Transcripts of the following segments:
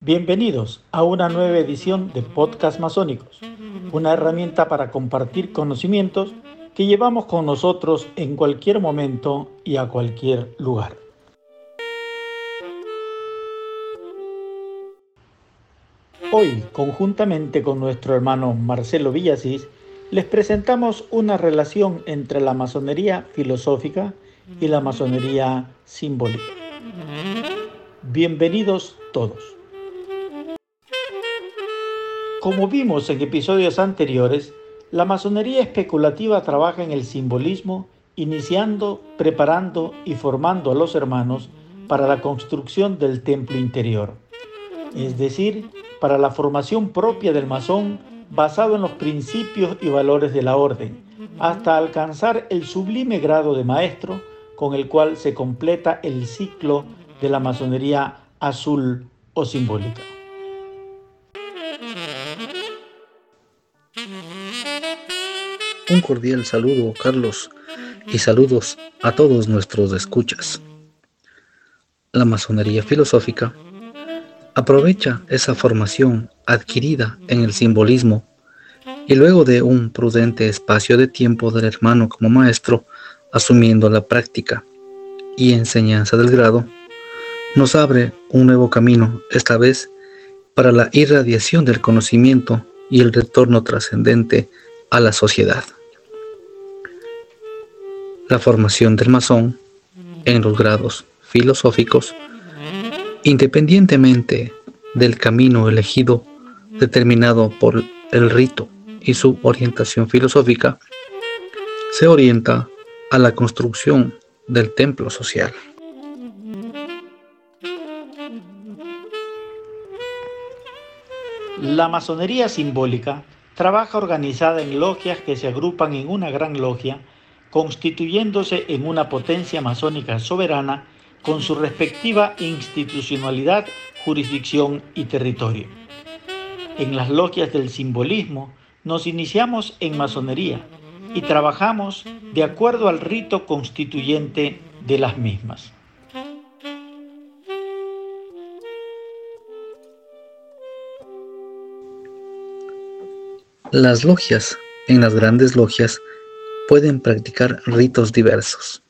Bienvenidos a una nueva edición de Podcast Masónicos, una herramienta para compartir conocimientos que llevamos con nosotros en cualquier momento y a cualquier lugar. Hoy, conjuntamente con nuestro hermano Marcelo Villasís, les presentamos una relación entre la masonería filosófica y la masonería simbólica. Bienvenidos todos. Como vimos en episodios anteriores, la masonería especulativa trabaja en el simbolismo, iniciando, preparando y formando a los hermanos para la construcción del templo interior, es decir, para la formación propia del masón basado en los principios y valores de la orden, hasta alcanzar el sublime grado de maestro con el cual se completa el ciclo de la masonería azul o simbólica. Un cordial saludo, Carlos, y saludos a todos nuestros escuchas. La masonería filosófica aprovecha esa formación adquirida en el simbolismo y luego de un prudente espacio de tiempo del hermano como maestro, asumiendo la práctica y enseñanza del grado, nos abre un nuevo camino, esta vez para la irradiación del conocimiento y el retorno trascendente a la sociedad. La formación del masón en los grados filosóficos, independientemente del camino elegido determinado por el rito y su orientación filosófica, se orienta a la construcción del templo social. La masonería simbólica trabaja organizada en logias que se agrupan en una gran logia, constituyéndose en una potencia masónica soberana con su respectiva institucionalidad, jurisdicción y territorio. En las logias del simbolismo nos iniciamos en masonería, y trabajamos de acuerdo al rito constituyente de las mismas. Las logias, en las grandes logias, pueden practicar ritos diversos,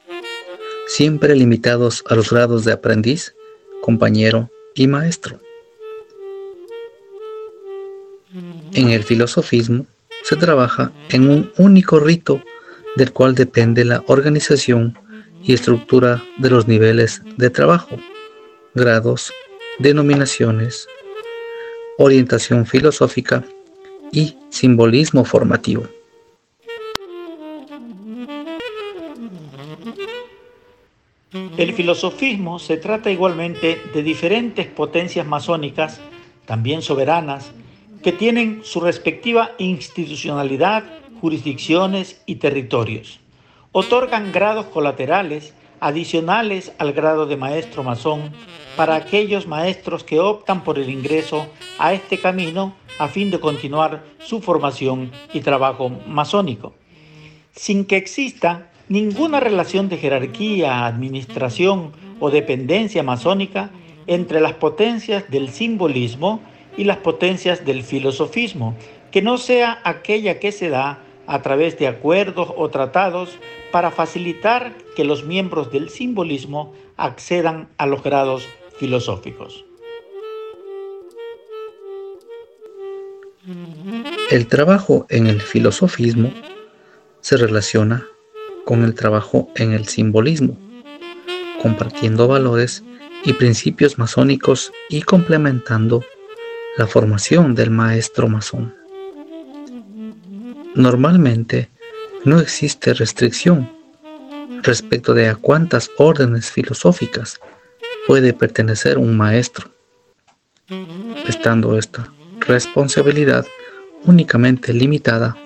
siempre limitados a los grados de aprendiz, compañero y maestro. En el filosofismo, se trabaja en un único rito del cual depende la organización y estructura de los niveles de trabajo, grados, denominaciones, orientación filosófica y simbolismo formativo. El filosofismo se trata igualmente de diferentes potencias masónicas, también soberanas, que tienen su respectiva institucionalidad, jurisdicciones y territorios. Otorgan grados colaterales adicionales al grado de maestro masón para aquellos maestros que optan por el ingreso a este camino a fin de continuar su formación y trabajo masónico. Sin que exista ninguna relación de jerarquía, administración o dependencia masónica entre las potencias del simbolismo y las potencias del filosofismo, que no sea aquella que se da a través de acuerdos o tratados para facilitar que los miembros del simbolismo accedan a los grados filosóficos. El trabajo en el filosofismo se relaciona con el trabajo en el simbolismo, compartiendo valores y principios masónicos y complementando la formación del maestro masón. Normalmente no existe restricción respecto de a cuántas órdenes filosóficas puede pertenecer un maestro, estando esta responsabilidad únicamente limitada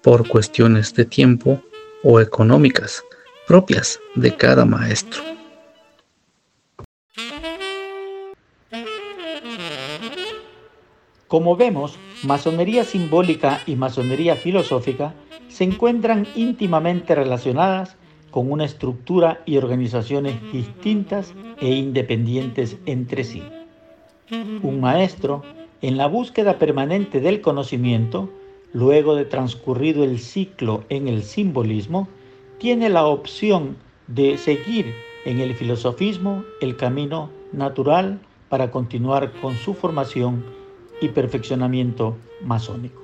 por cuestiones de tiempo o económicas propias de cada maestro. Como vemos, masonería simbólica y masonería filosófica se encuentran íntimamente relacionadas con una estructura y organizaciones distintas e independientes entre sí. Un maestro, en la búsqueda permanente del conocimiento, luego de transcurrido el ciclo en el simbolismo, tiene la opción de seguir en el filosofismo el camino natural para continuar con su formación y perfeccionamiento masónico.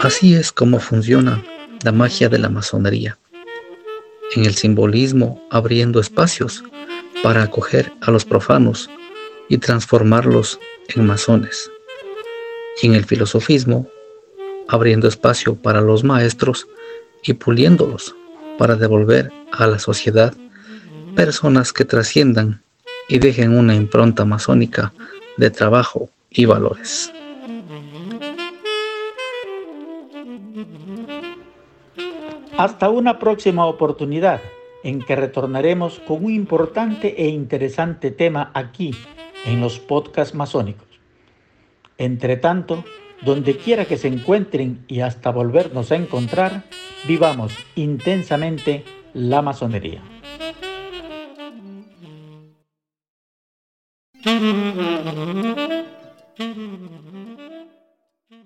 Así es como funciona la magia de la masonería. En el simbolismo abriendo espacios para acoger a los profanos y transformarlos en masones. Y en el filosofismo abriendo espacio para los maestros y puliéndolos para devolver a la sociedad personas que trasciendan y dejen una impronta masónica de trabajo y valores. Hasta una próxima oportunidad en que retornaremos con un importante e interesante tema aquí en los podcasts masónicos. Entre tanto, donde quiera que se encuentren y hasta volvernos a encontrar, vivamos intensamente la masonería.